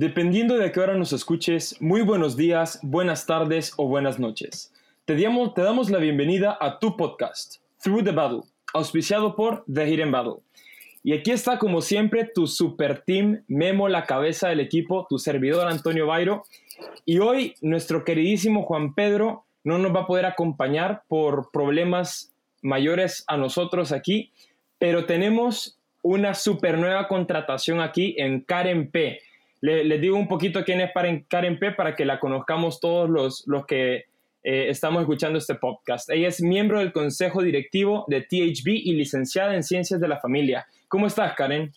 Dependiendo de qué hora nos escuches, muy buenos días, buenas tardes o buenas noches. Te damos, te damos la bienvenida a tu podcast, Through the Battle, auspiciado por The Hidden Battle. Y aquí está, como siempre, tu super team, Memo, la cabeza del equipo, tu servidor Antonio Bairo. Y hoy nuestro queridísimo Juan Pedro no nos va a poder acompañar por problemas mayores a nosotros aquí, pero tenemos una super nueva contratación aquí en Karen P. Les digo un poquito quién es Karen P para que la conozcamos todos los, los que eh, estamos escuchando este podcast. Ella es miembro del consejo directivo de THB y licenciada en Ciencias de la Familia. ¿Cómo estás, Karen?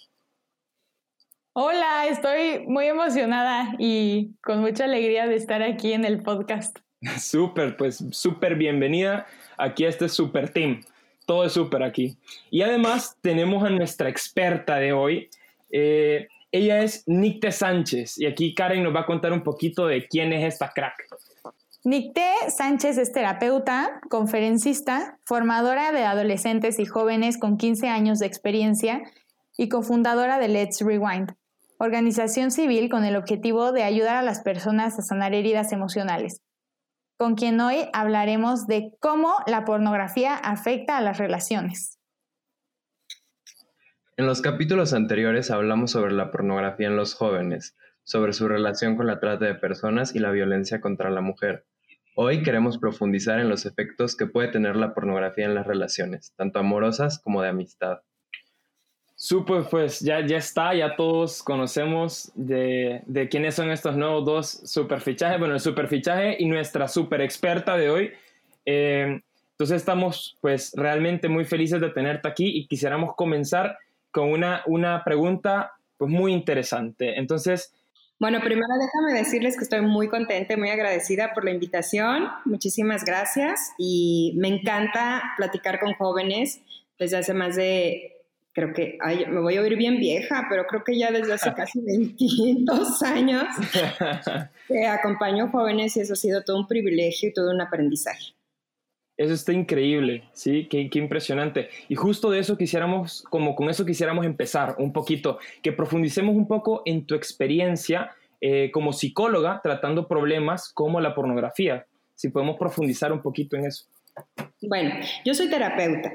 Hola, estoy muy emocionada y con mucha alegría de estar aquí en el podcast. Súper, pues súper bienvenida aquí a este super team. Todo es súper aquí. Y además tenemos a nuestra experta de hoy. Eh, ella es Nicte Sánchez y aquí Karen nos va a contar un poquito de quién es esta crack. Nicte Sánchez es terapeuta, conferencista, formadora de adolescentes y jóvenes con 15 años de experiencia y cofundadora de Let's Rewind, organización civil con el objetivo de ayudar a las personas a sanar heridas emocionales, con quien hoy hablaremos de cómo la pornografía afecta a las relaciones. En los capítulos anteriores hablamos sobre la pornografía en los jóvenes, sobre su relación con la trata de personas y la violencia contra la mujer. Hoy queremos profundizar en los efectos que puede tener la pornografía en las relaciones, tanto amorosas como de amistad. Súper, pues ya, ya está, ya todos conocemos de, de, quiénes son estos nuevos dos superfichajes, bueno, el superfichaje y nuestra super experta de hoy. Eh, entonces estamos pues realmente muy felices de tenerte aquí y quisiéramos comenzar con una, una pregunta pues muy interesante. Entonces, bueno, primero déjame decirles que estoy muy contenta y muy agradecida por la invitación. Muchísimas gracias y me encanta platicar con jóvenes desde hace más de, creo que, ay, me voy a oír bien vieja, pero creo que ya desde hace casi 22 años que acompaño jóvenes y eso ha sido todo un privilegio y todo un aprendizaje. Eso está increíble, ¿sí? Qué, impresionante. Y justo de eso quisiéramos, como con eso quisiéramos empezar un poquito, que profundicemos un poco en tu experiencia eh, como psicóloga tratando problemas como la pornografía. Si podemos profundizar un poquito en eso. Bueno, yo soy terapeuta.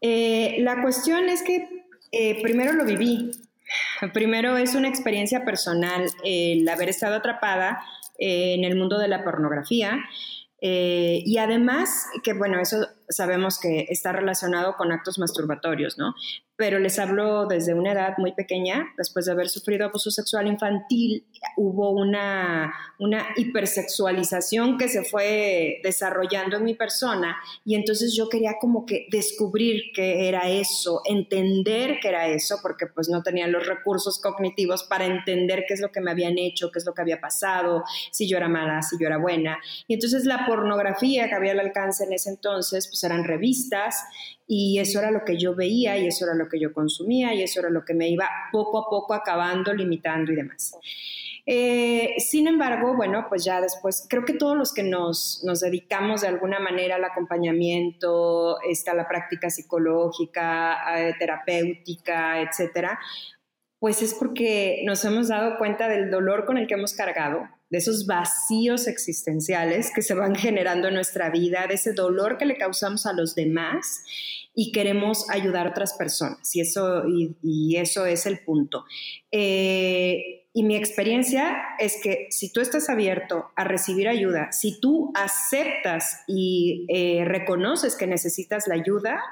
Eh, la cuestión es que eh, primero lo viví. Primero es una experiencia personal el haber estado atrapada en el mundo de la pornografía. Eh, y además, que bueno, eso sabemos que está relacionado con actos masturbatorios, ¿no? Pero les hablo desde una edad muy pequeña, después de haber sufrido abuso sexual infantil, hubo una, una hipersexualización que se fue desarrollando en mi persona y entonces yo quería como que descubrir qué era eso, entender qué era eso, porque pues no tenía los recursos cognitivos para entender qué es lo que me habían hecho, qué es lo que había pasado, si yo era mala, si yo era buena. Y entonces la pornografía que había al alcance en ese entonces, pues eran revistas y eso era lo que yo veía y eso era lo que yo consumía y eso era lo que me iba poco a poco acabando, limitando y demás. Eh, sin embargo, bueno, pues ya después, creo que todos los que nos, nos dedicamos de alguna manera al acompañamiento, está la práctica psicológica, terapéutica, etcétera, pues es porque nos hemos dado cuenta del dolor con el que hemos cargado, de esos vacíos existenciales que se van generando en nuestra vida, de ese dolor que le causamos a los demás y queremos ayudar a otras personas. Y eso, y, eso es el punto. Eh, y mi experiencia es que si tú estás abierto a recibir ayuda, si tú aceptas y eh, reconoces que necesitas la ayuda,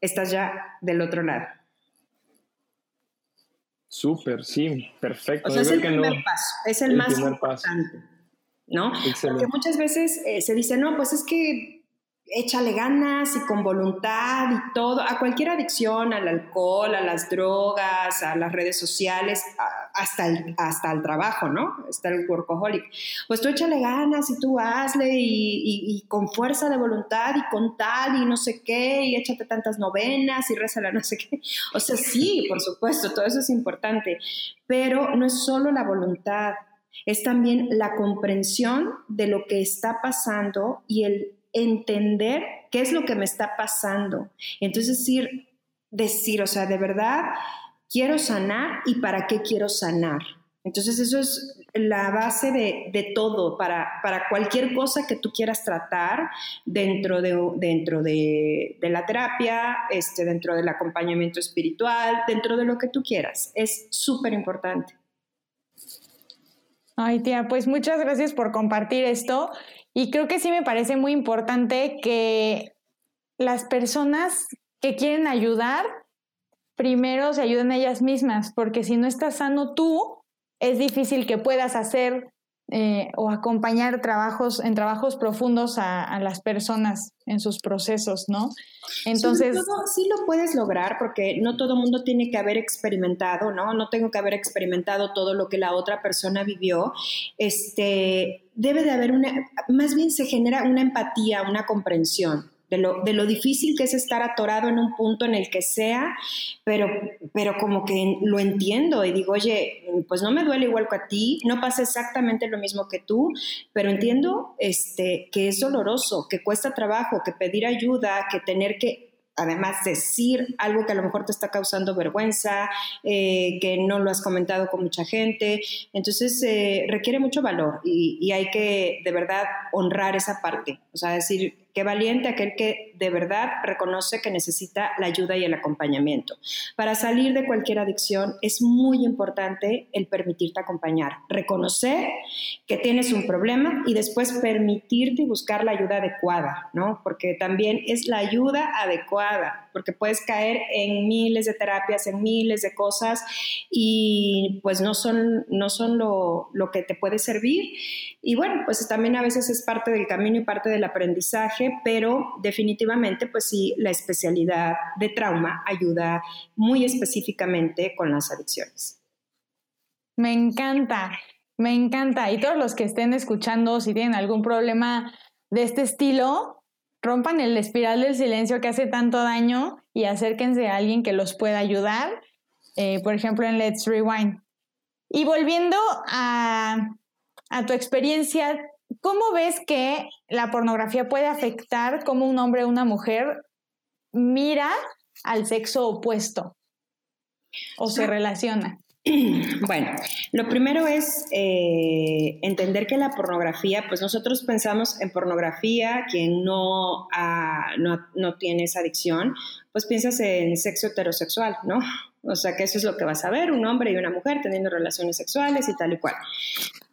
estás ya del otro lado. Súper, sí, perfecto. O sea, es el primer paso, es el, más importante, ¿no? Porque muchas veces eh, se dice, no, pues es que échale ganas y con voluntad y todo, a cualquier adicción, al alcohol, a las drogas, a las redes sociales, hasta el, hasta el trabajo, ¿no? Está el workaholic. Pues tú échale ganas y tú hazle y, con fuerza de voluntad y con tal y no sé qué, y échate tantas novenas y rézala no sé qué. O sea, sí, por supuesto, todo eso es importante, pero no es solo la voluntad, es también la comprensión de lo que está pasando y el entender qué es lo que me está pasando. Entonces decir, decir, o sea, de verdad, quiero sanar y para qué quiero sanar. Entonces eso es la base de, todo para, para, cualquier cosa que tú quieras tratar dentro de, dentro de, la terapia, este, dentro del acompañamiento espiritual, dentro de lo que tú quieras. Es súper importante. Ay, tía, pues muchas gracias por compartir esto. Y creo que sí me parece muy importante que las personas que quieren ayudar, primero se ayuden a ellas mismas, porque si no estás sano tú, es difícil que puedas hacer eh, o acompañar trabajos en trabajos profundos a, las personas en sus procesos, ¿no? Entonces sí lo puedes lograr porque no todo el mundo tiene que haber experimentado, ¿no? No tengo que haber experimentado todo lo que la otra persona vivió. Este debe de haber una, más bien se genera una empatía, una comprensión de lo, de lo difícil que es estar atorado en un punto en el que sea, pero, pero como que lo entiendo y digo, oye, pues no me duele igual que a ti, no pasa exactamente lo mismo que tú, pero entiendo este, que es doloroso, que cuesta trabajo, que pedir ayuda, que tener que además decir algo que a lo mejor te está causando vergüenza, eh, que no lo has comentado con mucha gente. Entonces, eh, requiere mucho valor y, y, hay que de verdad honrar esa parte. O sea, decir, Qué valiente aquel que de verdad reconoce que necesita la ayuda y el acompañamiento. Para salir de cualquier adicción es muy importante el permitirte acompañar, reconocer que tienes un problema y después permitirte buscar la ayuda adecuada, ¿no? Porque también es la ayuda adecuada, porque puedes caer en miles de terapias, en miles de cosas y pues no son, no son lo, lo que te puede servir. Y bueno, pues también a veces es parte del camino y parte del aprendizaje, pero definitivamente pues sí, la especialidad de trauma ayuda muy específicamente con las adicciones. Me encanta, me encanta. Y todos los que estén escuchando, si tienen algún problema de este estilo, rompan el espiral del silencio que hace tanto daño y acérquense a alguien que los pueda ayudar, eh, por ejemplo en Let's Rewind. Y volviendo a a tu experiencia, ¿cómo ves que la pornografía puede afectar cómo un hombre o una mujer mira al sexo opuesto o se relaciona? Bueno, lo primero es eh, entender que la pornografía, pues nosotros pensamos en pornografía, quien no, no, no tiene esa adicción, pues piensas en sexo heterosexual, ¿no? O sea, que eso es lo que vas a ver, un hombre y una mujer teniendo relaciones sexuales y tal y cual.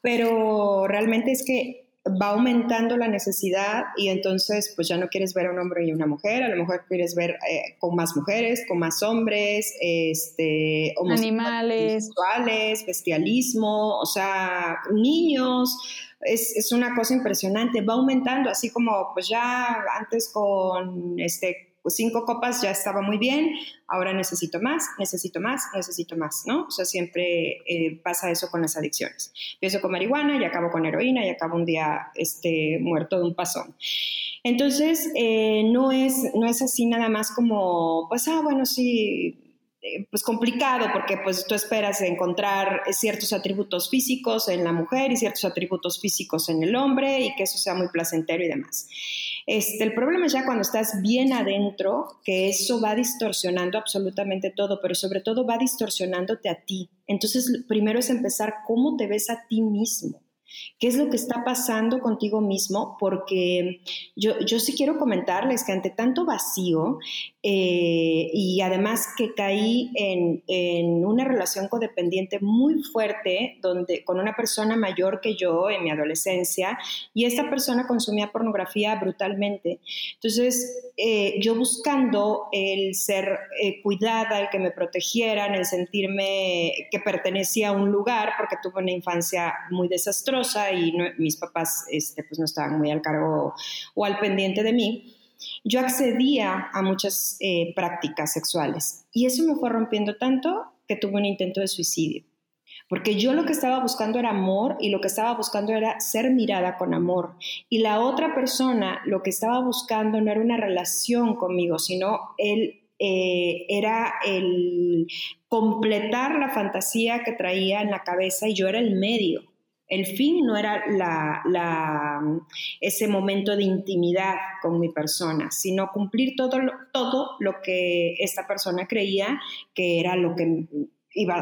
Pero realmente es que va aumentando la necesidad y entonces pues ya no quieres ver a un hombre y una mujer, a lo mejor quieres ver eh, con más mujeres, con más hombres, este, animales, sexuales, bestialismo, o sea, niños, es, es, una cosa impresionante, va aumentando, así como pues ya antes con este pues cinco copas ya estaba muy bien, ahora necesito más, necesito más, necesito más, ¿no? O sea, siempre eh, pasa eso con las adicciones. Empiezo con marihuana y acabo con heroína y acabo un día este, muerto de un pasón. Entonces, eh, no, es, no es así nada más como, pues, ah, bueno, sí, pues complicado porque pues tú esperas encontrar ciertos atributos físicos en la mujer y ciertos atributos físicos en el hombre y que eso sea muy placentero y demás. Este, el problema es ya cuando estás bien adentro, que eso va distorsionando absolutamente todo, pero sobre todo va distorsionándote a ti. Entonces, primero es empezar cómo te ves a ti mismo. ¿Qué es lo que está pasando contigo mismo? Porque yo, yo sí quiero comentarles que ante tanto vacío eh, y además que caí en, en, una relación codependiente muy fuerte donde, con una persona mayor que yo en mi adolescencia y esta persona consumía pornografía brutalmente. Entonces, eh, yo buscando el ser eh, cuidada, el que me protegieran, el sentirme que pertenecía a un lugar, porque tuve una infancia muy desastrosa y mis papás este, pues no estaban muy al cargo o al pendiente de mí yo accedía a muchas eh, prácticas sexuales y eso me fue rompiendo tanto que tuve un intento de suicidio. Porque yo lo que estaba buscando era amor y lo que estaba buscando era ser mirada con amor. Y la otra persona lo que estaba buscando no era una relación conmigo, sino él eh, era el completar la fantasía que traía en la cabeza y yo era el medio. El fin no era ese momento de intimidad con mi persona, sino cumplir todo lo, todo lo que esta persona creía que era lo que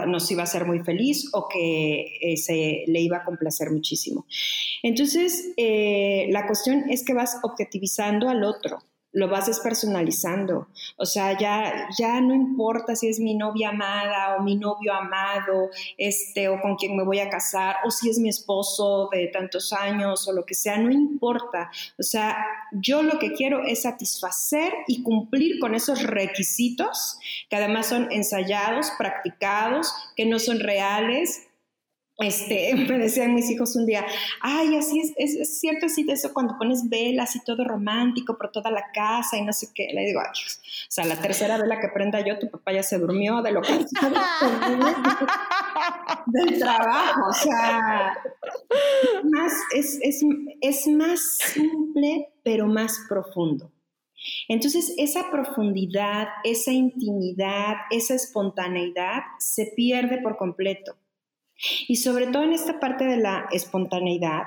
nos iba a hacer muy feliz o que eh, se, le iba a complacer muchísimo. Entonces, eh, la cuestión es que vas objetivizando al otro lo vas despersonalizando. O sea, ya, ya no importa si es mi novia amada o mi novio amado, este, o con quien me voy a casar, o si es mi esposo de tantos años o lo que sea, no importa. O sea, yo lo que quiero es satisfacer y cumplir con esos requisitos que además son ensayados, practicados, que no son reales, este, me decían mis hijos un día, ay, así es, es, cierto así de eso cuando pones velas y todo romántico por toda la casa y no sé qué. Le digo, ay, o sea, la tercera vela que prenda yo, tu papá ya se durmió de lo que del trabajo, o sea, más, es, es, es más simple, pero más profundo. Entonces, esa profundidad, esa intimidad, esa espontaneidad se pierde por completo. Y sobre todo en esta parte de la espontaneidad,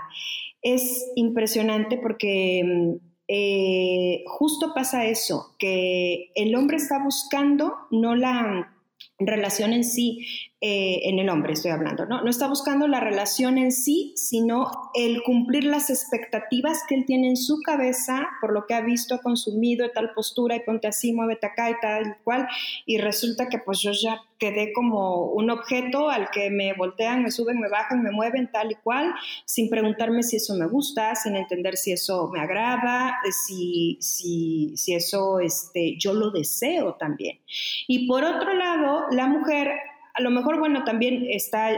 es impresionante porque mm, eh, justo pasa eso, que el hombre está buscando no la relación en sí, eh, en el hombre estoy hablando, ¿no? No está buscando la relación en sí, sino el cumplir las expectativas que él tiene en su cabeza por lo que ha visto, ha consumido, tal postura, y ponte así, muévete acá y tal y cual, y resulta que pues yo ya quedé como un objeto al que me voltean, me suben, me bajan, me mueven tal y cual, sin preguntarme si eso me gusta, sin entender si eso me agrada, si, si, si eso este, yo lo deseo también. Y por otro lado, la mujer, a lo mejor, bueno, también está...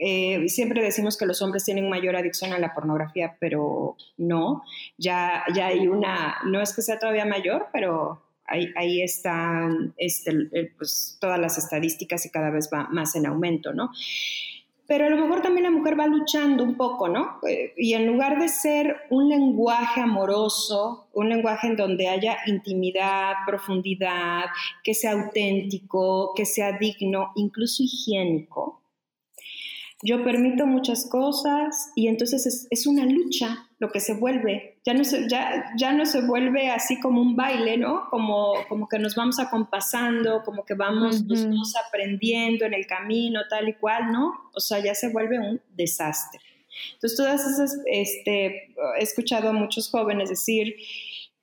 Eh, siempre decimos que los hombres tienen mayor adicción a la pornografía, pero no, ya, ya hay una, no es que sea todavía mayor, pero ahí, están este, pues, todas las estadísticas y cada vez va más en aumento, ¿no? Pero a lo mejor también la mujer va luchando un poco, ¿no? Eh, y en lugar de ser un lenguaje amoroso, un lenguaje en donde haya intimidad, profundidad, que sea auténtico, que sea digno, incluso higiénico, yo permito muchas cosas y entonces es, una lucha lo que se vuelve. Ya no se, ya, ya no se vuelve así como un baile, ¿no? Como, como que nos vamos acompasando, como que vamos, aprendiendo en el camino, tal y cual, ¿no? O sea, ya se vuelve un desastre. Entonces, todas esas, este, he escuchado a muchos jóvenes decir,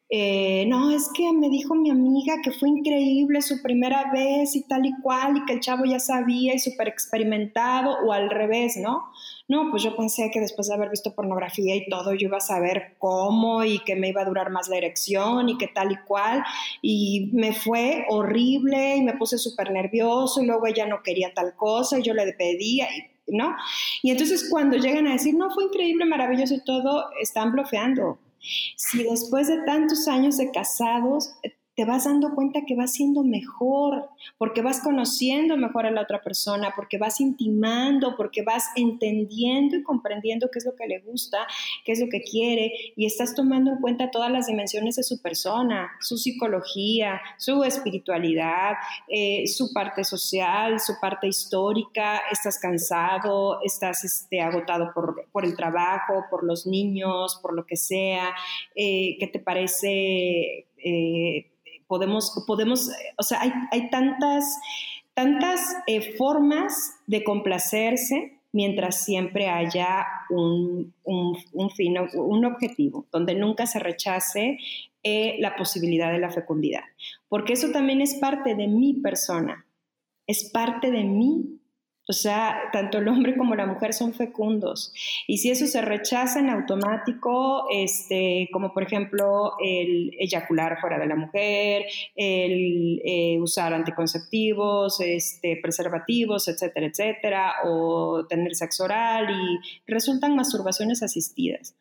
eh, no, es que me dijo mi amiga que fue increíble su primera vez y tal y cual, y que el chavo ya sabía y súper experimentado, o al revés, ¿no? No, pues yo pensé que después de haber visto pornografía y todo, yo iba a saber cómo y que me iba a durar más la erección y que tal y cual, y me fue horrible y me puse súper nervioso y luego ella no quería tal cosa y yo le pedía, ¿no? Y entonces cuando llegan a decir, no, fue increíble, maravilloso y todo, están bloqueando si después de tantos años de casados te vas dando cuenta que vas siendo mejor, porque vas conociendo mejor a la otra persona, porque vas intimando, porque vas entendiendo y comprendiendo qué es lo que le gusta, qué es lo que quiere, y estás tomando en cuenta todas las dimensiones de su persona, su psicología, su espiritualidad, eh, su parte social, su parte histórica, estás cansado, estás este, agotado por, por, el trabajo, por los niños, por lo que sea, eh, ¿qué te parece? Eh, podemos, podemos o sea, hay, hay tantas, tantas eh, formas de complacerse mientras siempre haya un, un, fin, un objetivo, donde nunca se rechace eh, la posibilidad de la fecundidad. Porque eso también es parte de mi persona, es parte de mí o sea, tanto el hombre como la mujer son fecundos. Y si eso se rechaza en automático, este, como por ejemplo el eyacular fuera de la mujer, el eh, usar anticonceptivos, este, preservativos, etcétera, etcétera, o tener sexo oral y resultan masturbaciones asistidas.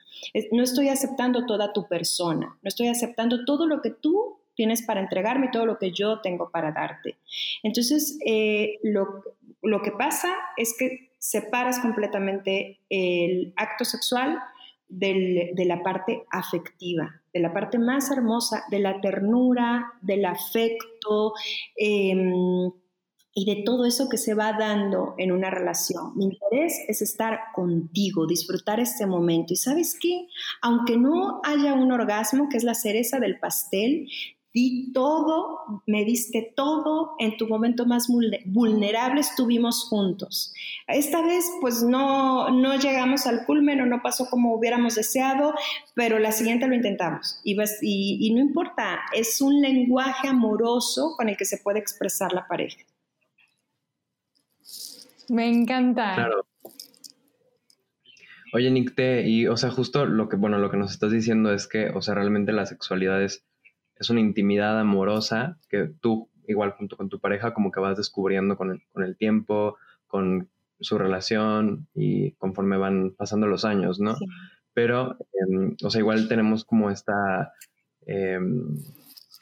No estoy aceptando toda tu persona, no estoy aceptando todo lo que tú tienes para entregarme todo lo que yo tengo para darte. Entonces, eh, lo, lo que pasa es que separas completamente el acto sexual de la parte afectiva, de la parte más hermosa, de la ternura, del afecto em, y de todo eso que se va dando en una relación. Mi interés es estar contigo, disfrutar este momento. Y sabes qué, aunque no haya un orgasmo, que es la cereza del pastel, di todo, me diste todo, en tu momento más vulnerable estuvimos juntos. Esta vez pues no, no llegamos al culmen o no pasó como hubiéramos deseado, pero la siguiente lo intentamos. Y, y, y no importa, es un lenguaje amoroso con el que se puede expresar la pareja. Me encanta. Claro. Oye, Nick, y, o sea, justo lo que, bueno, lo que nos estás diciendo es que, o sea, realmente la sexualidad es, es una intimidad amorosa que tú, igual junto con tu pareja, como que vas descubriendo con el, con el tiempo, con su relación y conforme van pasando los años, ¿no? Pero, em, o sea, igual tenemos como esta, em,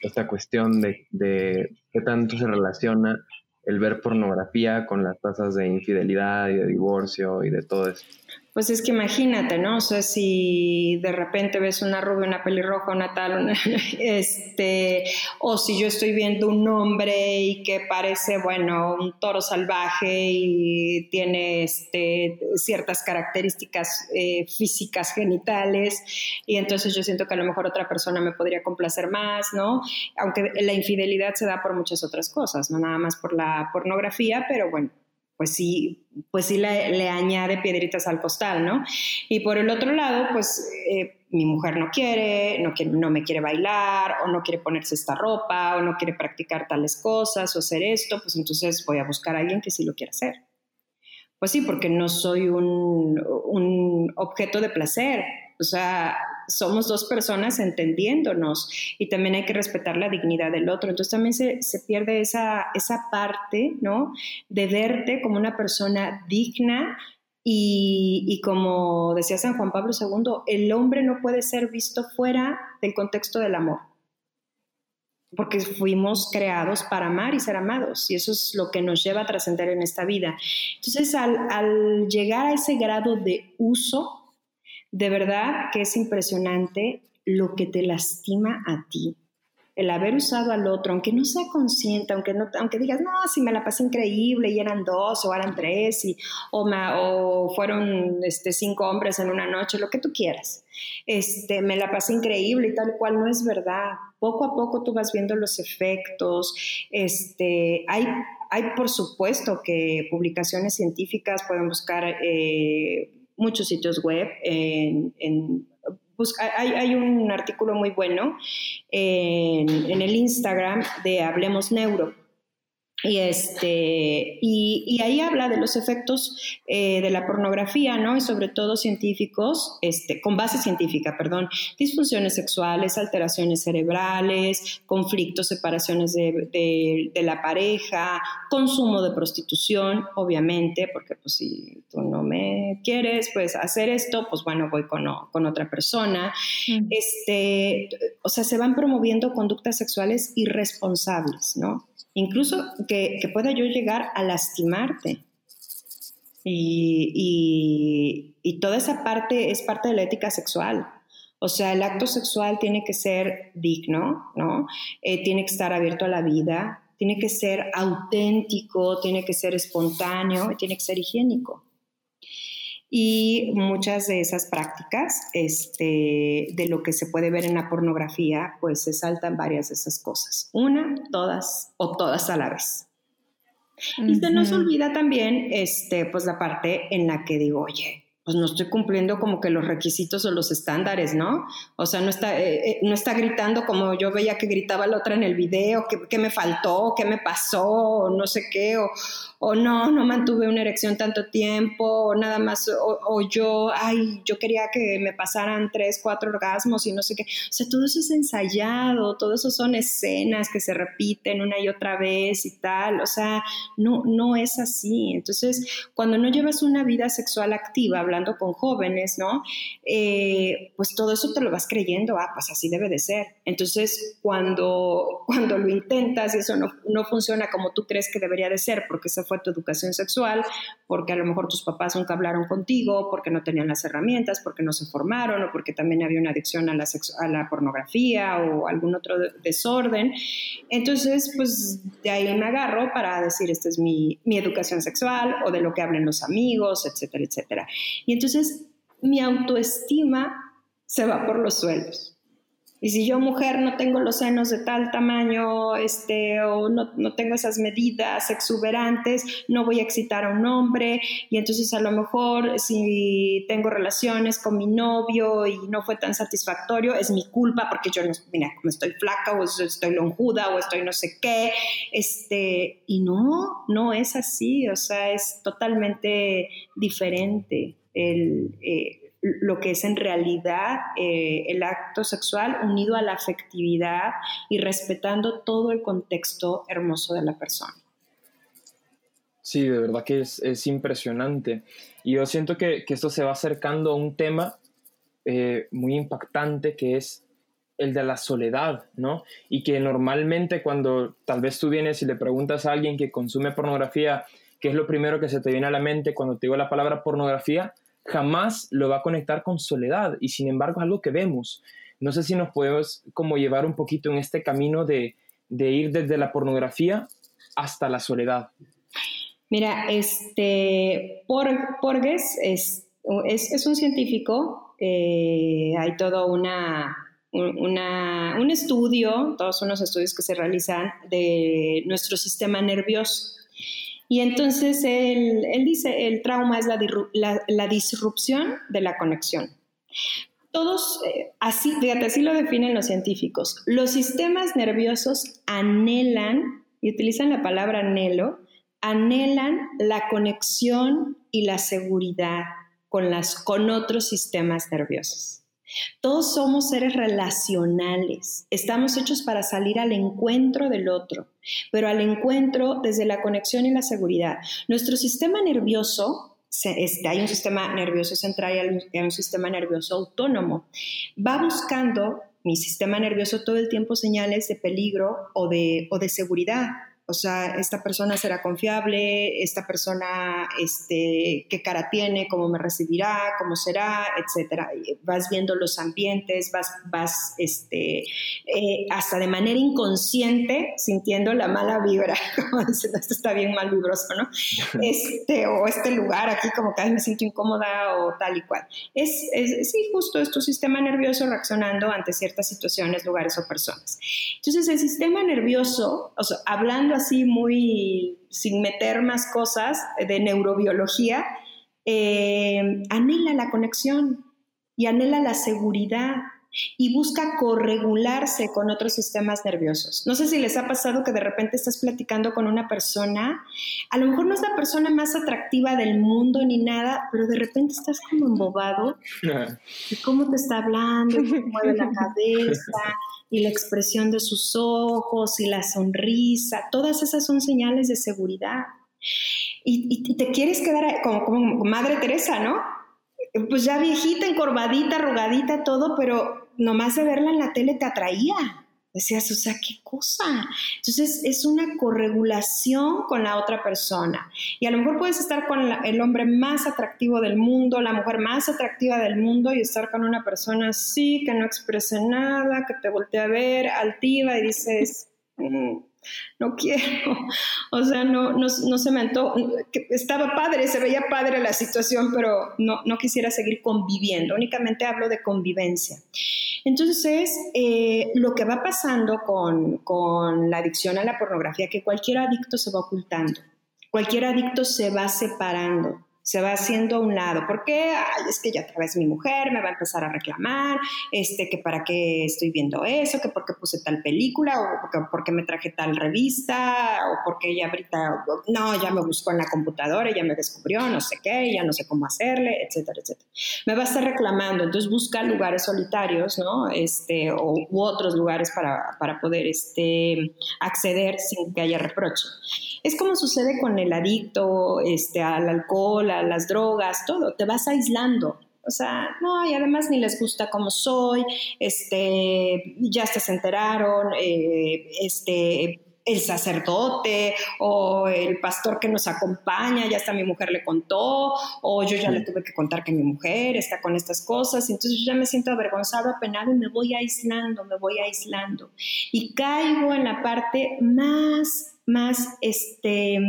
esta cuestión de, de qué tanto se relaciona el ver pornografía con las tasas de infidelidad y de divorcio y de todo eso. Pues es que imagínate, ¿no? O sea, si de repente ves una rubia, una pelirroja, una tal, este, o si yo estoy viendo un hombre y que parece, bueno, un toro salvaje y tiene este, ciertas características eh, físicas genitales, y entonces yo siento que a lo mejor otra persona me podría complacer más, ¿no? Aunque la infidelidad se da por muchas otras cosas, no nada más por la pornografía, pero bueno, pues sí, pues sí le, añade piedritas al costal, ¿no? Y por el otro lado, pues eh, mi mujer no quiere, no, quiere, no me quiere bailar, o no quiere ponerse esta ropa, o no quiere practicar tales cosas, o hacer esto, pues entonces voy a buscar a alguien que sí lo quiera hacer. Pues sí, porque no soy un, un objeto de placer, o sea, somos dos personas entendiéndonos y también hay que respetar la dignidad del otro. Entonces también se, pierde esa, esa parte, ¿no? De verte como una persona digna y, y, como decía San Juan Pablo II, el hombre no puede ser visto fuera del contexto del amor, porque fuimos creados para amar y ser amados, y eso es lo que nos lleva a trascender en esta vida. Entonces, al, al llegar a ese grado de uso, de verdad que es impresionante lo que te lastima a ti. El haber usado al otro, aunque no sea consciente, aunque, no, aunque digas, no, si me la pasé increíble y eran dos o eran tres y, o, o fueron este, cinco hombres en una noche, lo que tú quieras. Este, me la pasé increíble y tal cual no es verdad. Poco a poco tú vas viendo los efectos. Este, hay, hay por supuesto que publicaciones científicas pueden buscar... Eh, muchos sitios web. En, hay, un artículo muy bueno en, en el Instagram de Hablemos Neuro y, este, y, ahí habla de los efectos eh, de la pornografía, ¿no? Y sobre todo científicos, este, con base científica, perdón, disfunciones sexuales, alteraciones cerebrales, conflictos, separaciones de, de, la pareja, consumo de prostitución, obviamente, porque pues si tú no me quieres, pues hacer esto, pues bueno, voy con, con otra persona. Este, o sea, se van promoviendo conductas sexuales irresponsables, ¿no? Incluso que, pueda yo llegar a lastimarte. Y, toda esa parte es parte de la ética sexual. O sea, el acto sexual tiene que ser digno, ¿no? Eh, tiene que estar abierto a la vida, tiene que ser auténtico, tiene que ser espontáneo, tiene que ser higiénico. Y muchas de esas prácticas, este, de lo que se puede ver en la pornografía, pues se saltan varias de esas cosas. Una, todas o todas a la vez. Y se nos olvida también, este, pues la parte en la que digo, oye, pues no estoy cumpliendo como que los requisitos o los estándares, ¿no? O sea, no está, eh, eh, no está gritando como yo veía que gritaba la otra en el video, que, me faltó, qué me pasó, o no sé qué, o, o no, no mantuve una erección tanto tiempo, o nada más, o, yo, ay, yo quería que me pasaran tres, cuatro orgasmos y no sé qué. O sea, todo eso es ensayado, todo eso son escenas que se repiten una y otra vez y tal. O sea, no, no es así. Entonces, cuando no llevas una vida sexual activa, hablando con jóvenes, ¿no? Eh, pues todo eso te lo vas creyendo, ah, pues así debe de ser. Entonces, cuando, cuando lo intentas y eso no, no funciona como tú crees que debería de ser, porque esa fue tu educación sexual, porque a lo mejor tus papás nunca hablaron contigo, porque no tenían las herramientas, porque no se formaron o porque también había una adicción a la, a la pornografía o algún otro desorden. Entonces, pues de ahí me agarro para decir, esta es mi, mi educación sexual o de lo que hablen los amigos, etcétera, etcétera. Y entonces mi autoestima se va por los suelos Y si yo, mujer, no tengo los senos de tal tamaño, este, o no, no, tengo esas medidas exuberantes, no voy a excitar a un hombre. Y entonces a lo mejor si tengo relaciones con mi novio y no fue tan satisfactorio, es mi culpa porque yo no, mira, como estoy flaca o estoy lonjuda o estoy no sé qué. Este, y no, no es así, o sea, es totalmente diferente el... Eh, lo que es en realidad eh, el acto sexual unido a la afectividad y respetando todo el contexto hermoso de la persona. Sí, de verdad que es, impresionante. Y yo siento que, esto se va acercando a un tema eh, muy impactante que es el de la soledad, ¿no? Y que normalmente cuando tal vez tú vienes y le preguntas a alguien que consume pornografía, ¿qué es lo primero que se te viene a la mente cuando te digo la palabra pornografía? Jamás lo va a conectar con soledad y sin embargo es algo que vemos. No sé si nos podemos como llevar un poquito en este camino de, ir desde la pornografía hasta la soledad. Mira, este, Porges es, es, un científico, eh, hay todo una, un estudio, todos unos estudios que se realizan de nuestro sistema nervioso. Y entonces él, dice, el trauma es la, disrupción de la conexión. Todos, eh, así, fíjate, así lo definen los científicos. Los sistemas nerviosos anhelan, y utilizan la palabra anhelo, anhelan la conexión y la seguridad con, las, con otros sistemas nerviosos. Todos somos seres relacionales, estamos hechos para salir al encuentro del otro, pero al encuentro desde la conexión y la seguridad. Nuestro sistema nervioso, este, hay un sistema nervioso central y hay un sistema nervioso autónomo, va buscando mi sistema nervioso todo el tiempo señales de peligro o de, o de seguridad o sea, esta persona será confiable, esta persona, este, qué cara tiene, cómo me recibirá, cómo será, etcétera. Vas viendo los ambientes, vas, vas, este, eh, hasta de manera inconsciente sintiendo la mala vibra, como diciendo, esto está bien mal vibroso, ¿no? Este, o este lugar aquí como que me siento incómoda o tal y cual. Es, es, sí, justo es tu sistema nervioso reaccionando ante ciertas situaciones, lugares o personas. Entonces, el sistema nervioso, o sea, hablando así muy, sin meter más cosas de neurobiología, eh, anhela la conexión y anhela la seguridad y busca corregularse con otros sistemas nerviosos. No sé si les ha pasado que de repente estás platicando con una persona, a lo mejor no es la persona más atractiva del mundo ni nada, pero de repente estás como embobado de cómo te está hablando, cómo mueve la cabeza, y la expresión de sus ojos y la sonrisa, todas esas son señales de seguridad. Y, te quieres quedar como, como, Madre Teresa, ¿no? Pues ya viejita, encorvadita, arrugadita, todo, pero nomás de verla en la tele te atraía. Decías, o sea, qué cosa. Entonces es una corregulación con la otra persona. Y a lo mejor puedes estar con el hombre más atractivo del mundo, la mujer más atractiva del mundo y estar con una persona así, que no exprese nada, que te voltea a ver, altiva y dices, mm, no quiero, o sea, no, no, se me antojó, estaba padre, se veía padre la situación, pero no, no quisiera seguir conviviendo, únicamente hablo de convivencia. Entonces, eh, lo que va pasando con, con la adicción a la pornografía, que cualquier adicto se va ocultando, cualquier adicto se va separando se va haciendo a un lado. ¿Por qué? Ay, es que ya otra vez mi mujer me va a empezar a reclamar, este, que para qué estoy viendo eso, que por qué puse tal película, o que por qué me traje tal revista, o porque ella ahorita, no, ya me buscó en la computadora, ya me descubrió, no sé qué, ya no sé cómo hacerle, etcétera, etcétera. Me va a estar reclamando, entonces busca lugares solitarios, ¿no? Este, o, u otros lugares para, para poder este, acceder sin que haya reproche. Es como sucede con el adicto este, al alcohol, las drogas, todo, te vas aislando. O sea, no, y además ni les gusta cómo soy, este, ya se enteraron, eh, este, el sacerdote o el pastor que nos acompaña, ya hasta mi mujer le contó, o yo ya le tuve que contar que mi mujer está con estas cosas, entonces yo ya me siento avergonzado, apenado y me voy aislando, me voy aislando. Y caigo en la parte más más este,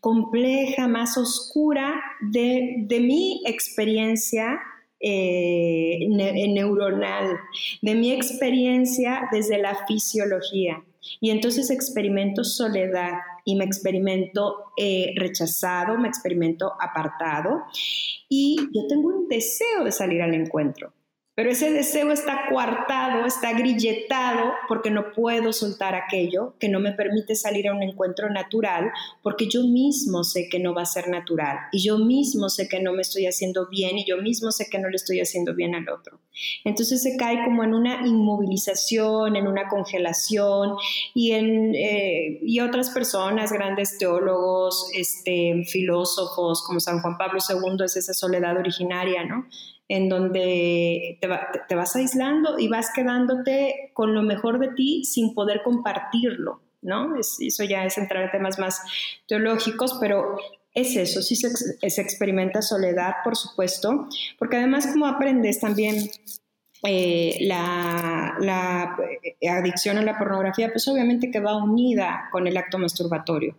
compleja, más oscura de, mi experiencia eh, neuronal, de mi experiencia desde la fisiología. Y entonces experimento soledad y me experimento eh, rechazado, me experimento apartado y yo tengo un deseo de salir al encuentro. Pero ese deseo está coartado, está grilletado, porque no puedo soltar aquello que no me permite salir a un encuentro natural, porque yo mismo sé que no va a ser natural y yo mismo sé que no me estoy haciendo bien y yo mismo sé que no le estoy haciendo bien al otro. Entonces se cae como en una inmovilización, en una congelación y, en, eh, y otras personas, grandes teólogos, este, filósofos como San Juan Pablo II, es esa soledad originaria, ¿no? En donde te, vas aislando y vas quedándote con lo mejor de ti sin poder compartirlo, ¿no? eso ya es entrar en temas más teológicos, pero es eso, sí se, experimenta soledad, por supuesto, porque además como aprendes también eh, la, adicción a la pornografía, pues obviamente que va unida con el acto masturbatorio.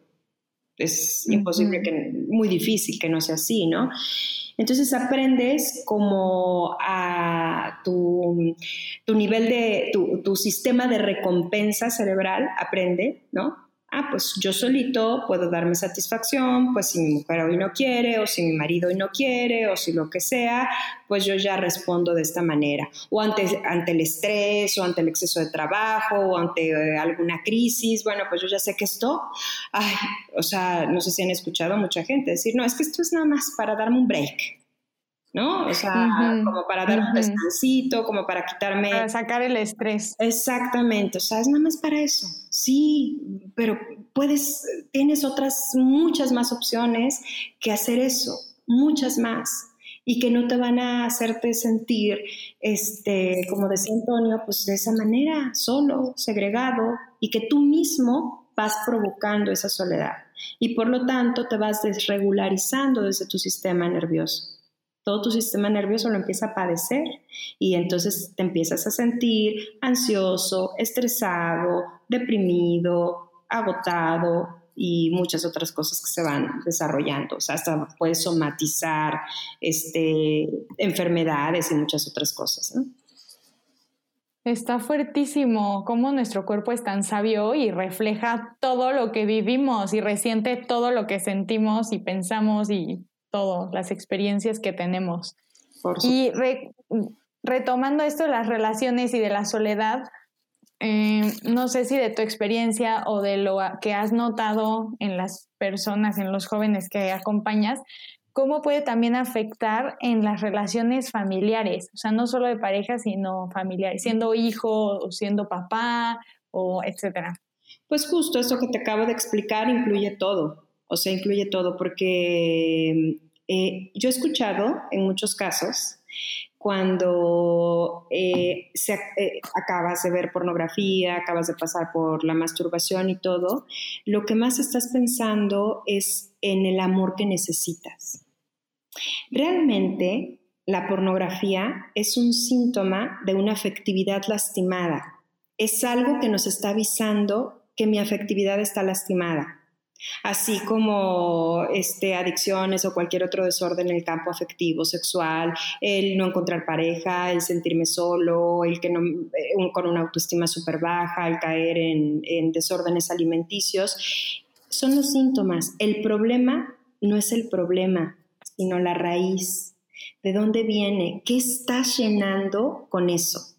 Es imposible, que, muy difícil que no sea así, ¿no? Entonces aprendes como a tu, nivel de, tu, tu sistema de recompensa cerebral aprende, ¿no? Ah, pues yo solito puedo darme satisfacción, pues si mi mujer hoy no quiere, o si mi marido hoy no quiere, o si lo que sea, pues yo ya respondo de esta manera. O ante, ante el estrés, o ante el exceso de trabajo, o ante eh, alguna crisis, bueno, pues yo ya sé que esto, ay, o sea, no sé si han escuchado mucha gente decir, no, es que esto es nada más para darme un break. ¿No? O sea, como para dar un descansito, como para quitarme... Para sacar el estrés. Exactamente, o sea, es nada más para eso. Sí, pero puedes, tienes otras, muchas más opciones que hacer eso, muchas más y que no te van a hacerte sentir, este, como decía Antonio, pues de esa manera, solo, segregado, y que tú mismo vas provocando esa soledad. Y por lo tanto te vas desregularizando desde tu sistema nervioso todo tu sistema nervioso lo empieza a padecer y entonces te empiezas a sentir ansioso, estresado, deprimido, agotado y muchas otras cosas que se van desarrollando. O sea, hasta puedes somatizar este, enfermedades y muchas otras cosas. Está fuertísimo cómo nuestro cuerpo es tan sabio y refleja todo lo que vivimos y resiente todo lo que sentimos y pensamos y todo, las experiencias que tenemos. y retomando esto de las relaciones y de la soledad, eh, no sé si de tu experiencia o de lo que has notado en las personas, en los jóvenes que acompañas, cómo puede también afectar en las relaciones familiares, o sea, no solo de pareja, sino familiares, siendo hijo o siendo papá o etcétera. Pues justo eso que te acabo de explicar incluye todo, o sea, incluye todo, porque eh, yo he escuchado en muchos casos cuando eh, se, eh, acabas de ver pornografía, acabas de pasar por la masturbación y todo, lo que más estás pensando es en el amor que necesitas. Realmente, la pornografía es un síntoma de una afectividad lastimada. Es algo que nos está avisando que mi afectividad está lastimada así como este, adicciones o cualquier otro desorden en el campo afectivo, sexual, el no encontrar pareja, el sentirme solo, el que eh, con una autoestima súper baja, el caer en, en desórdenes alimenticios, son los síntomas. El problema no es el problema, sino la raíz. ¿De dónde viene? ¿Qué estás llenando con eso?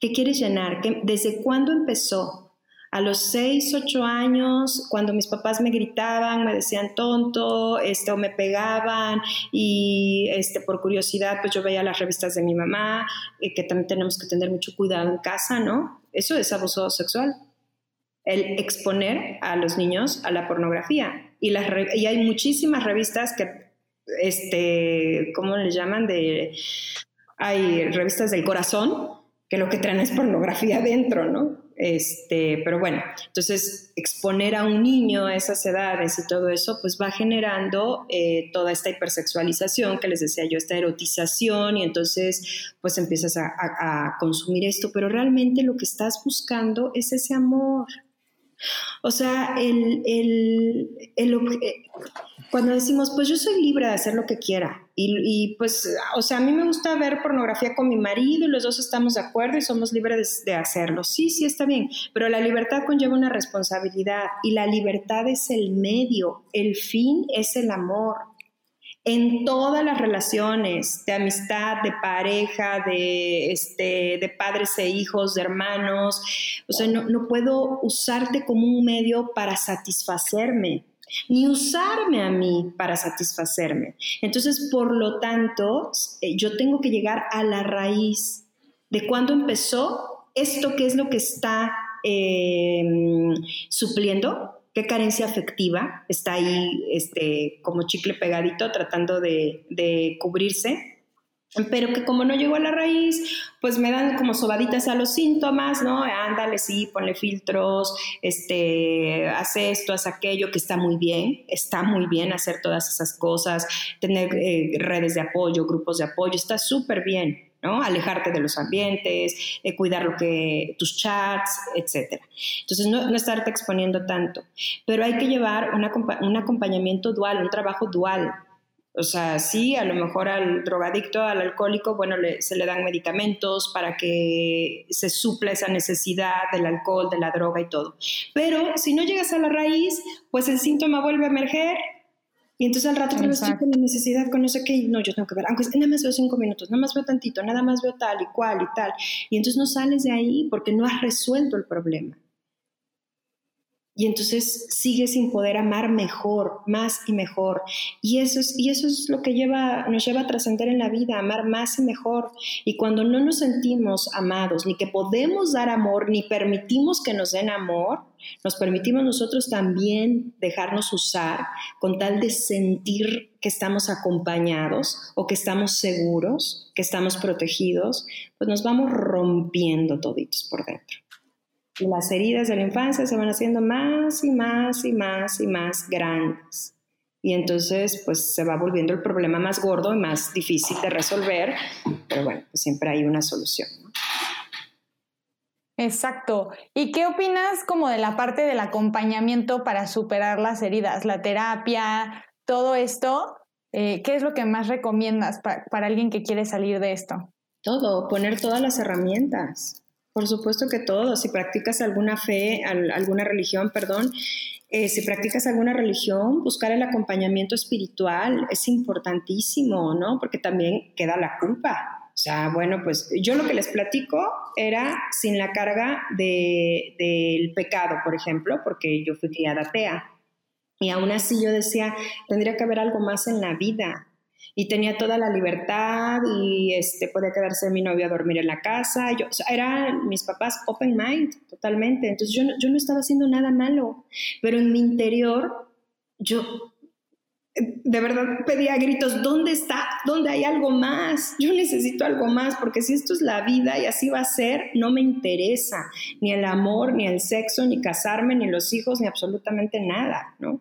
¿Qué quieres llenar? ¿Desde cuándo empezó? A los 6, 8 años, cuando mis papás me gritaban, me decían tonto, este, o me pegaban, y este, por curiosidad, pues yo veía las revistas de mi mamá, que también tenemos que tener mucho cuidado en casa, ¿no? Eso es abuso sexual. El exponer a los niños a la pornografía. Y, las, y hay muchísimas revistas que, este, ¿cómo le llaman? De, hay revistas del corazón que lo que traen es pornografía dentro, ¿no? Este, pero bueno, entonces exponer a un niño a esas edades y todo eso, pues va generando eh, toda esta hipersexualización que les decía yo, esta erotización y entonces pues empiezas a, consumir esto, pero realmente lo que estás buscando es ese amor, O sea, el, el, eh, cuando decimos, pues yo soy libre de hacer lo que quiera, y, pues, o sea, a mí me gusta ver pornografía con mi marido y los dos estamos de acuerdo y somos libres de hacerlo. Sí, sí, está bien, pero la libertad conlleva una responsabilidad y la libertad es el medio, el fin es el amor en todas las relaciones de amistad, de pareja, de, este, de padres e hijos, de hermanos. O sea, no, puedo usarte como un medio para satisfacerme, ni usarme a mí para satisfacerme. Entonces, por lo tanto, eh, yo tengo que llegar a la raíz de cuándo empezó esto que es lo que está eh, supliendo qué carencia afectiva está ahí este, como chicle pegadito tratando de, cubrirse, pero que como no llegó a la raíz, pues me dan como sobaditas a los síntomas, ¿no? Ándale, sí, ponle filtros, este, hace esto, hace aquello, que está muy bien, está muy bien hacer todas esas cosas, tener eh, redes de apoyo, grupos de apoyo, está súper bien, ¿no? Alejarte de los ambientes, eh, cuidar lo que, tus chats, etc. Entonces, no, estarte exponiendo tanto. Pero hay que llevar un acompañamiento dual, un trabajo dual. O sea, sí, a lo mejor al drogadicto, al alcohólico, bueno, se le dan medicamentos para que se supla esa necesidad del alcohol, de la droga y todo. Pero si no llegas a la raíz, pues el síntoma vuelve a emerger y entonces al rato que estoy con la necesidad, con no sé qué, no, yo tengo que ver, aunque nada más veo cinco minutos, nada más veo tantito, nada más veo tal y cual y tal. Y entonces no sales de ahí porque no has resuelto el problema. Y entonces sigues sin poder amar mejor, más y mejor. Y eso es, y eso es lo que lleva, nos lleva a trascender en la vida, amar más y mejor. Y cuando no nos sentimos amados, ni que podemos dar amor, ni permitimos que nos den amor, nos permitimos nosotros también dejarnos usar con tal de sentir que estamos acompañados o que estamos seguros, que estamos protegidos, pues nos vamos rompiendo toditos por dentro y las heridas de la infancia se van haciendo más y más y más y más grandes. Y entonces, pues se va volviendo el problema más gordo y más difícil de resolver, pero bueno, pues siempre hay una solución. Exacto. ¿Y qué opinas como de la parte del acompañamiento para superar las heridas, la terapia, todo esto? Eh, ¿Qué es lo que más recomiendas para alguien que quiere salir de esto? Todo, poner todas las herramientas. Por supuesto que todo. Si practicas alguna fe, alguna religión, perdón, eh, si practicas alguna religión, buscar el acompañamiento espiritual es importantísimo, ¿no? Porque también queda la culpa. O sea, bueno, pues yo lo que les platico era sin la carga del pecado, por ejemplo, porque yo fui criada atea. Y aún así yo decía, tendría que haber algo más en la vida y tenía toda la libertad y este, podía quedarse mi novio a dormir en la casa. Yo, eran mis papás open mind totalmente. Entonces yo, yo no estaba haciendo nada malo, pero en mi interior yo de verdad pedía gritos, ¿dónde está? ¿Dónde hay algo más? Yo necesito algo más, porque si esto es la vida y así va a ser, no me interesa ni el amor, ni el sexo, ni casarme, ni los hijos, ni absolutamente nada, ¿no?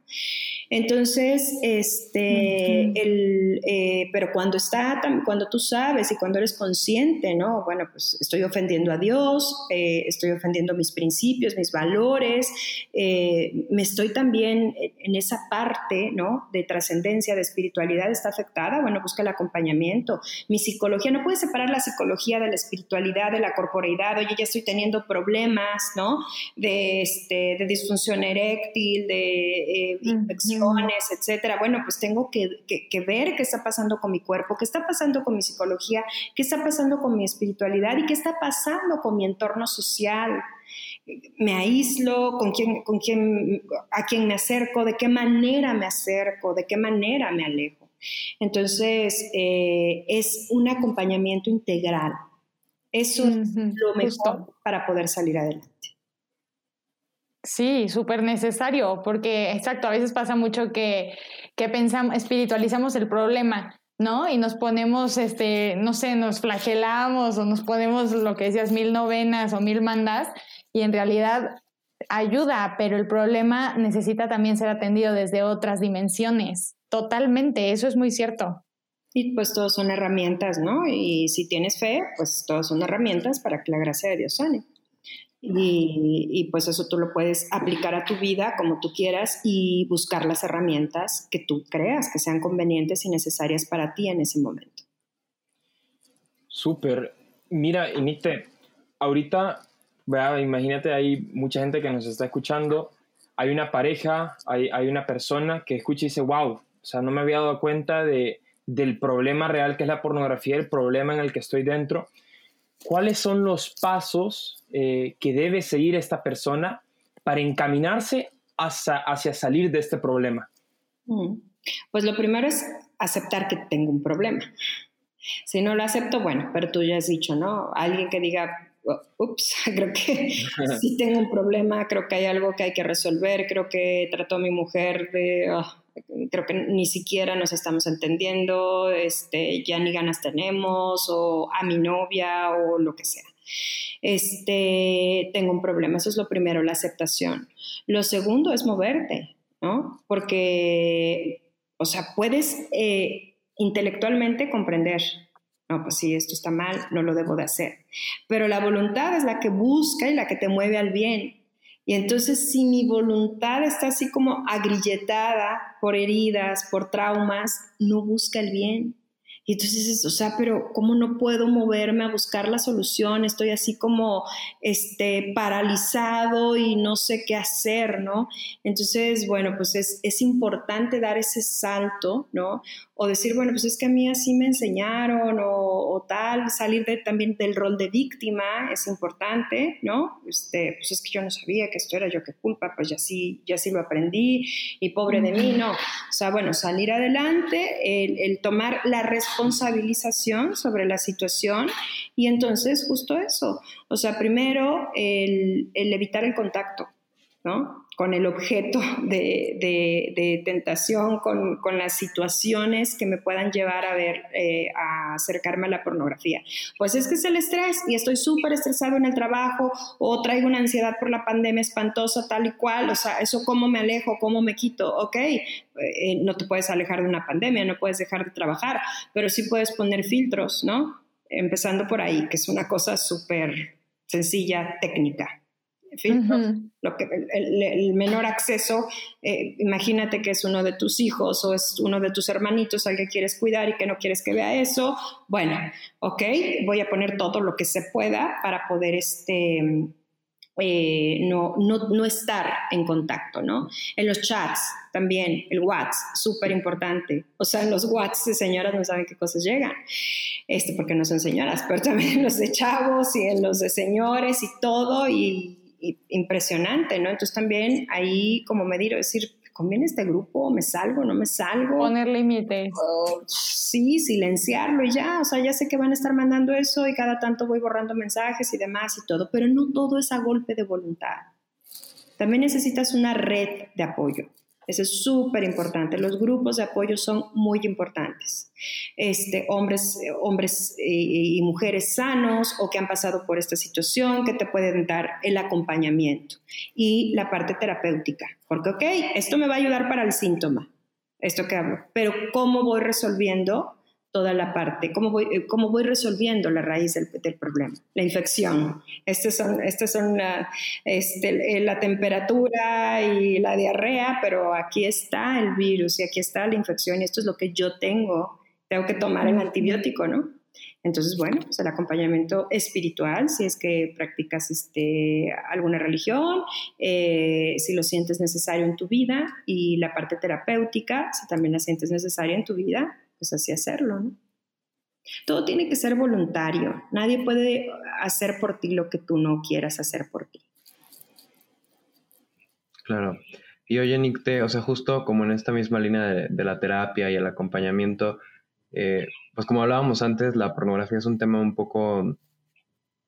Entonces, este, el, eh, pero cuando está, cuando tú sabes y cuando eres consciente, ¿no? Bueno, pues estoy ofendiendo a Dios, eh, estoy ofendiendo mis principios, mis valores, eh, me estoy también en esa parte, ¿no? De trascendencia, de espiritualidad está afectada, bueno, busca el acompañamiento. Mi psicología, no puedes separar la psicología de la espiritualidad, de la corporeidad, oye, ya estoy teniendo problemas, ¿no? De, este, de disfunción eréctil, de infección etcétera. Bueno, pues tengo que, ver qué está pasando con mi cuerpo, qué está pasando con mi psicología, qué está pasando con mi espiritualidad y qué está pasando con mi entorno social. Me aíslo, con quién, con quién, a quién me acerco, de qué manera me acerco, de qué manera me alejo. Entonces, eh, es un acompañamiento integral. Eso es lo mejor para poder salir adelante. Sí, súper necesario, porque exacto, a veces pasa mucho que, que pensamos, espiritualizamos el problema, ¿no? Y nos ponemos, este, no sé, nos flagelamos o nos ponemos lo que decías, mil novenas o mil mandas, y en realidad ayuda, pero el problema necesita también ser atendido desde otras dimensiones. Totalmente, eso es muy cierto. Y pues todos son herramientas, ¿no? Y si tienes fe, pues todos son herramientas para que la gracia de Dios sane. Y, pues eso tú lo puedes aplicar a tu vida como tú quieras y buscar las herramientas que tú creas que sean convenientes y necesarias para ti en ese momento. Súper. Mira, Inite, ahorita, vea, imagínate, hay mucha gente que nos está escuchando, hay una pareja, hay, hay una persona que escucha y dice, wow, o sea, no me había dado cuenta de, del problema real que es la pornografía, el problema en el que estoy dentro. ¿Cuáles son los pasos eh, que debe seguir esta persona para encaminarse hacia, hacia salir de este problema? Mm. Pues lo primero es aceptar que tengo un problema. Si no lo acepto, bueno, pero tú ya has dicho, ¿no? Alguien que diga, oh, ups, creo que sí tengo un problema, creo que hay algo que hay que resolver, creo que trató a mi mujer de, oh, creo que ni siquiera nos estamos entendiendo, este, ya ni ganas tenemos, o a mi novia, o lo que sea. Este, tengo un problema, eso es lo primero, la aceptación. Lo segundo es moverte, ¿no? Porque, o sea, puedes eh, intelectualmente comprender, no, pues sí, esto está mal, no lo debo de hacer. Pero la voluntad es la que busca y la que te mueve al bien. Y entonces si mi voluntad está así como agrilletada por heridas, por traumas, no busca el bien. Y entonces dices, o sea, pero ¿cómo no puedo moverme a buscar la solución? Estoy así como este, paralizado y no sé qué hacer, ¿no? Entonces, bueno, pues es, es importante dar ese salto, ¿no? o decir, bueno, pues es que a mí así me enseñaron o, tal, salir también del rol de víctima es importante, ¿no? Este, pues es que yo no sabía que esto era yo que culpa, pues ya sí, ya sí lo aprendí y pobre de mí, no. O sea, bueno, salir adelante, el, tomar la responsabilización sobre la situación y entonces justo eso, o sea, primero el, el evitar el contacto, ¿no? Con el objeto de, tentación, con, las situaciones que me puedan llevar a ver, eh, a acercarme a la pornografía. Pues es que es el estrés y estoy súper estresado en el trabajo o traigo una ansiedad por la pandemia espantosa, tal y cual, o sea, eso cómo me alejo, cómo me quito, ok, eh, no te puedes alejar de una pandemia, no puedes dejar de trabajar, pero sí puedes poner filtros, ¿no? Empezando por ahí, que es una cosa súper sencilla, técnica lo que, el, menor acceso, eh, imagínate que es uno de tus hijos o es uno de tus hermanitos al que quieres cuidar y que no quieres que vea eso, bueno, ok, voy a poner todo lo que se pueda para poder este, eh, no, no, no, estar en contacto, ¿no? En los chats también, el WhatsApp, súper importante. O sea, en los WhatsApp de señoras no saben qué cosas llegan, este, porque no son señoras, pero también en los de chavos y en los de señores y todo, y impresionante, ¿no? Entonces también ahí como medir, decir, ¿conviene este grupo? ¿Me salgo? ¿No me salgo? Poner límites. sí, silenciarlo y ya, o sea, ya sé que van a estar mandando eso y cada tanto voy borrando mensajes y demás y todo, pero no todo es a golpe de voluntad. También necesitas una red de apoyo. Eso es súper importante. Los grupos de apoyo son muy importantes. Este, hombres, hombres eh, y mujeres sanos o que han pasado por esta situación que te pueden dar el acompañamiento y la parte terapéutica. Porque, ok, esto me va a ayudar para el síntoma, esto que hablo, pero ¿cómo voy resolviendo toda la parte, cómo voy, eh, cómo voy resolviendo la raíz del, problema, la infección. Estas son, estas son la, este, la temperatura y la diarrea, pero aquí está el virus y aquí está la infección y esto es lo que yo tengo. Tengo que tomar el antibiótico, ¿no? Entonces, bueno, pues el acompañamiento espiritual, si es que practicas este, alguna religión, eh, si lo sientes necesario en tu vida, y la parte terapéutica, si también la sientes necesaria en tu vida, pues así hacerlo, ¿no? Todo tiene que ser voluntario. Nadie puede hacer por ti lo que tú no quieras hacer por ti. Claro. Y oye, Nick, o sea, justo como en esta misma línea de, la terapia y el acompañamiento, eh, pues como hablábamos antes, la pornografía es un tema un poco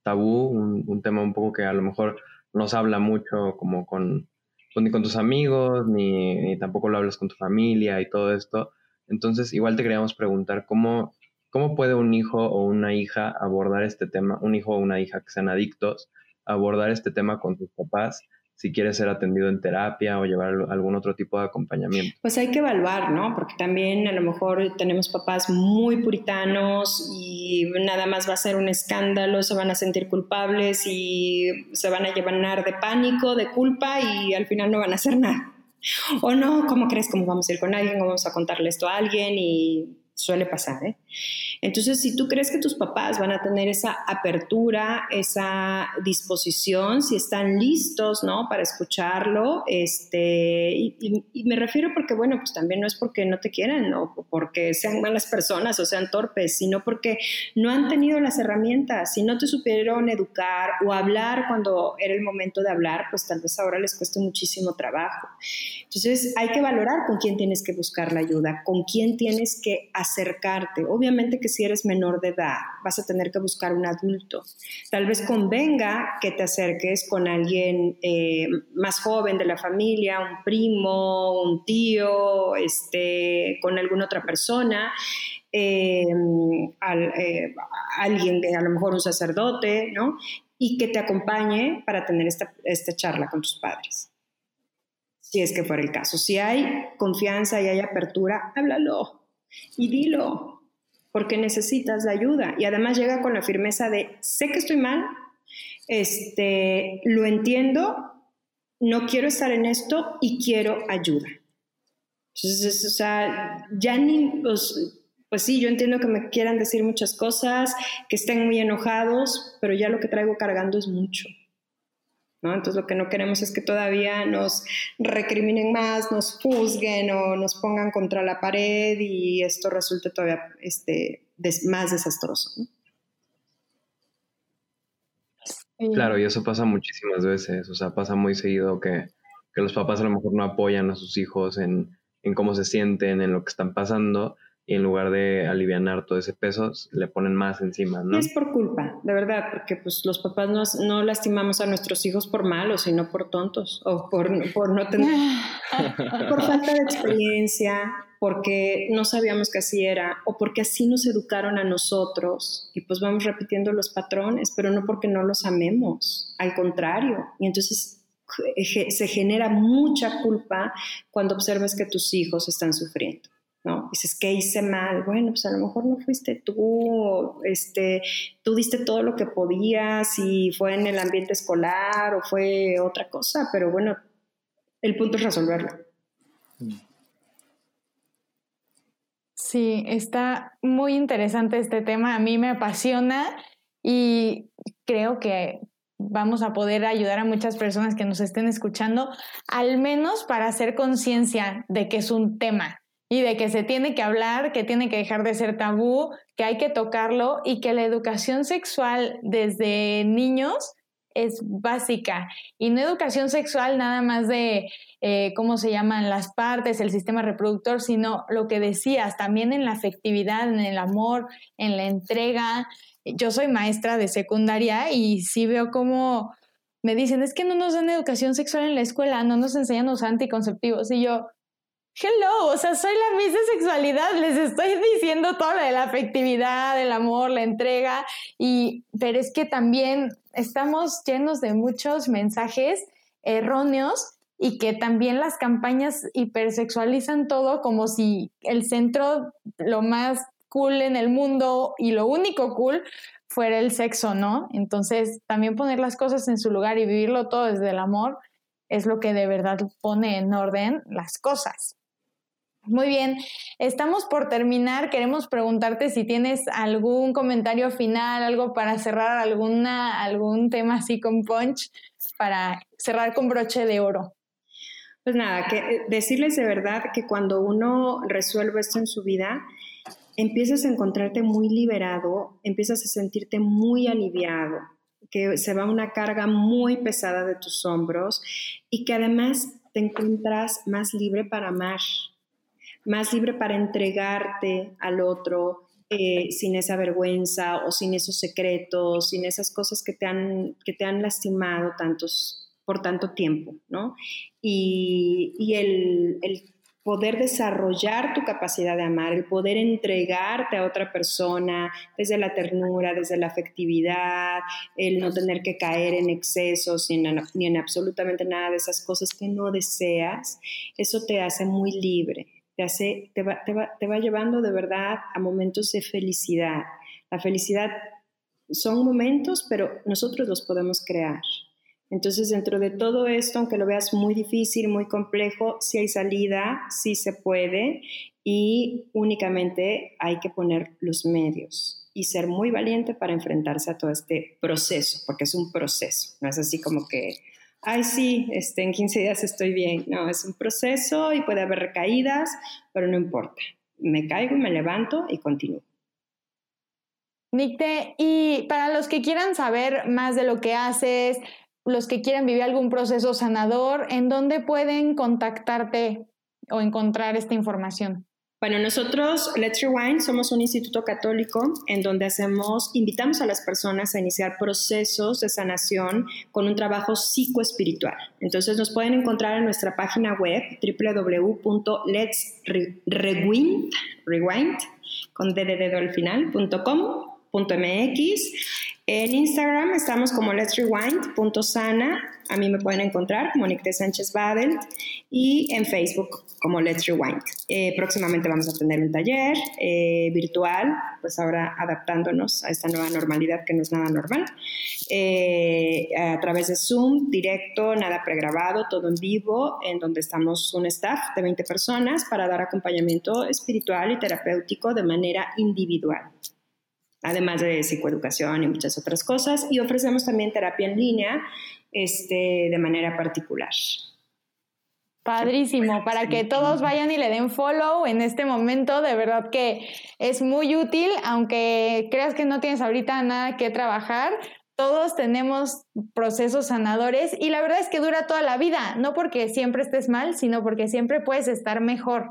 tabú, un, tema un poco que a lo mejor no se habla mucho como con, ni con tus amigos, ni, tampoco lo hablas con tu familia y todo esto. Entonces, igual te queríamos preguntar cómo, cómo puede un hijo o una hija abordar este tema, un hijo o una hija que sean adictos, abordar este tema con sus papás si quiere ser atendido en terapia o llevar algún otro tipo de acompañamiento. Pues hay que evaluar, ¿no? Porque también a lo mejor tenemos papás muy puritanos y nada más va a ser un escándalo, se van a sentir culpables y se van a llevar de pánico, de culpa y al final no van a hacer nada. O no, ¿cómo crees? ¿Cómo vamos a ir con alguien? ¿Cómo vamos a contarle esto a alguien? Y suele pasar, ¿eh? Entonces, si tú crees que tus papás van a tener esa apertura, esa disposición, si están listos, ¿no? Para escucharlo, este, y, me refiero porque, bueno, pues también no es porque no te quieran o porque sean malas personas o sean torpes, sino porque no han tenido las herramientas, si no te supieron educar o hablar cuando era el momento de hablar, pues tal vez ahora les cueste muchísimo trabajo. Entonces, hay que valorar con quién tienes que buscar la ayuda, con quién tienes que acercarte. Obviamente que si eres menor de edad, vas a tener que buscar un adulto. Tal vez convenga que te acerques con alguien eh, más joven de la familia, un primo, un tío, este, con alguna otra persona. Eh, eh, alguien, a lo mejor un sacerdote, ¿no? Y que te acompañe para tener esta, esta charla con tus padres si es que fuera el caso. Si hay confianza y hay apertura, háblalo y dilo porque necesitas la ayuda. Y además llega con la firmeza de, sé que estoy mal, este, lo entiendo, no quiero estar en esto y quiero ayuda. Entonces, o sea, ya ni, pues, pues sí, yo entiendo que me quieran decir muchas cosas, que estén muy enojados, pero ya lo que traigo cargando es mucho. Entonces lo que no queremos es que todavía nos recriminen más, nos juzguen o nos pongan contra la pared y esto resulte todavía este, más desastroso. Claro, y eso pasa muchísimas veces, o sea, pasa muy seguido que, que los papás a lo mejor no apoyan a sus hijos en, en cómo se sienten, en lo que están pasando, y en lugar de aliviar todo ese peso, le ponen más encima, ¿no? es por culpa, de verdad, porque pues los papás no, no lastimamos a nuestros hijos por malos, sino por tontos, o por, por no tener, por falta de experiencia, porque no sabíamos que así era, o porque así nos educaron a nosotros, y pues vamos repitiendo los patrones, pero no porque no los amemos, al contrario, y entonces se genera mucha culpa cuando observas que tus hijos están sufriendo. ¿No? Dices, ¿qué hice mal? Bueno, pues a lo mejor no fuiste tú, este, tú diste todo lo que podías y fue en el ambiente escolar o fue otra cosa, pero bueno, el punto es resolverlo. Sí, está muy interesante este tema, a mí me apasiona y creo que vamos a poder ayudar a muchas personas que nos estén escuchando, al menos para hacer conciencia de que es un tema, y de que se tiene que hablar, que tiene que dejar de ser tabú, que hay que tocarlo y que la educación sexual desde niños es básica y no educación sexual nada más de eh, cómo se llaman las partes, el sistema reproductor, sino lo que decías, también en la afectividad, en el amor, en la entrega. Yo soy maestra de secundaria y sí veo cómo me dicen, es que no nos dan educación sexual en la escuela, no nos enseñan los anticonceptivos. Y yo, hello, o sea, soy la misma sexualidad, les estoy diciendo todo lo de la afectividad, el amor, la entrega, y, pero es que también estamos llenos de muchos mensajes erróneos y que también las campañas hipersexualizan todo como si el centro, lo más cool en el mundo y lo único cool fuera el sexo, ¿no? Entonces, también poner las cosas en su lugar y vivirlo todo desde el amor es lo que de verdad pone en orden las cosas. Muy bien, estamos por terminar. Queremos preguntarte si tienes algún comentario final, algo para cerrar, alguna, algún tema así con punch, para cerrar con broche de oro. Pues nada, que eh, decirles de verdad que cuando uno resuelve esto en su vida, empiezas a encontrarte muy liberado, empiezas a sentirte muy aliviado, que se va una carga muy pesada de tus hombros y que además te encuentras más libre para amar, más libre para entregarte al otro eh, sin esa vergüenza o sin esos secretos, sin esas cosas que te han, que te han lastimado tantos, por tanto tiempo, ¿no? Y, el, poder desarrollar tu capacidad de amar, el poder entregarte a otra persona desde la ternura, desde la afectividad, el no tener que caer en excesos ni en, ni en absolutamente nada de esas cosas que no deseas, eso te hace muy libre, te, hace, te, va, te, va, te va llevando de verdad a momentos de felicidad. La felicidad son momentos, pero nosotros los podemos crear. Entonces, dentro de todo esto, aunque lo veas muy difícil, muy complejo, sí hay salida, sí se puede y únicamente hay que poner los medios y ser muy valiente para enfrentarse a todo este proceso, porque es un proceso, no es así como que, ay, sí, este, en 15 días estoy bien. No, es un proceso y puede haber recaídas, pero no importa. Me caigo me levanto y continúo. Nicte, y para los que quieran saber más de lo que haces, los que quieran vivir algún proceso sanador, ¿en dónde pueden contactarte o encontrar esta información? Bueno, nosotros, Let's Rewind, somos un instituto católico en donde hacemos, invitamos a las personas a iniciar procesos de sanación con un trabajo psicoespiritual. Entonces nos pueden encontrar en nuestra página web www.letsrewind, rewind, con al en Instagram estamos como Let's Rewind.sana. A mí me pueden encontrar como Nicte Sánchez Badel y en Facebook como Let's Rewind. Eh, próximamente vamos a tener un taller eh, virtual, pues ahora adaptándonos a esta nueva normalidad que no es nada normal. Eh, a través de Zoom, directo, nada pregrabado, todo en vivo, en donde estamos un staff de 20 personas para dar acompañamiento espiritual y terapéutico de manera individual además de psicoeducación y muchas otras cosas, y ofrecemos también terapia en línea este, de manera particular. Padrísimo, para que todos vayan y le den follow en este momento, de verdad que es muy útil, aunque creas que no tienes ahorita nada que trabajar, todos tenemos procesos sanadores y la verdad es que dura toda la vida, no porque siempre estés mal, sino porque siempre puedes estar mejor.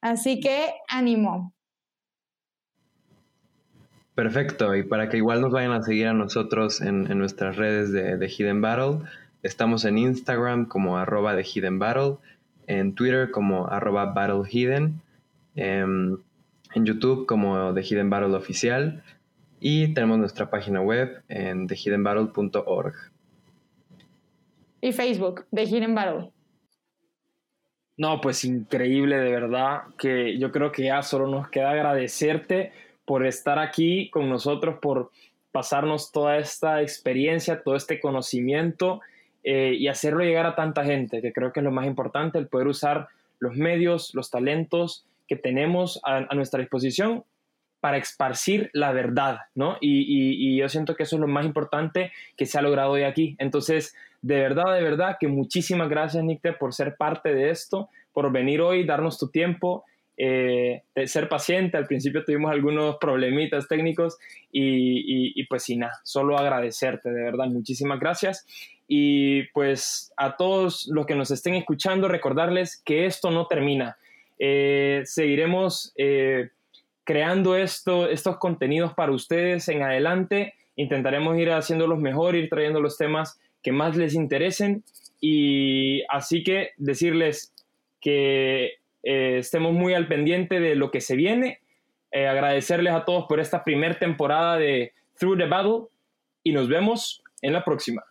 Así que ánimo. Perfecto, y para que igual nos vayan a seguir a nosotros en, nuestras redes de, Hidden Battle, estamos en Instagram como arroba de Hidden Battle, en Twitter como arroba Battle Hidden, em, en, YouTube como The Hidden Battle Oficial y tenemos nuestra página web en thehiddenbattle.org. Y Facebook, The Hidden Battle. No, pues increíble, de verdad, que yo creo que ya solo nos queda agradecerte por estar aquí con nosotros, por pasarnos toda esta experiencia, todo este conocimiento eh, y hacerlo llegar a tanta gente, que creo que es lo más importante, el poder usar los medios, los talentos que tenemos a, nuestra disposición para esparcir la verdad, ¿no? Y, yo siento que eso es lo más importante que se ha logrado hoy aquí. Entonces, de verdad, de verdad, que muchísimas gracias, Nicte, por ser parte de esto, por venir hoy, darnos tu tiempo eh, ser paciente. Al principio tuvimos algunos problemitas técnicos y, pues sin nada, solo agradecerte, de verdad, muchísimas gracias. Y pues a todos los que nos estén escuchando, recordarles que esto no termina. Eh, seguiremos eh, creando esto, estos contenidos para ustedes en adelante. Intentaremos ir haciéndolos mejor, ir trayendo los temas que más les interesen. Y así que decirles que eh, estemos muy al pendiente de lo que se viene. Eh, agradecerles a todos por esta primera temporada de Through the Battle y nos vemos en la próxima.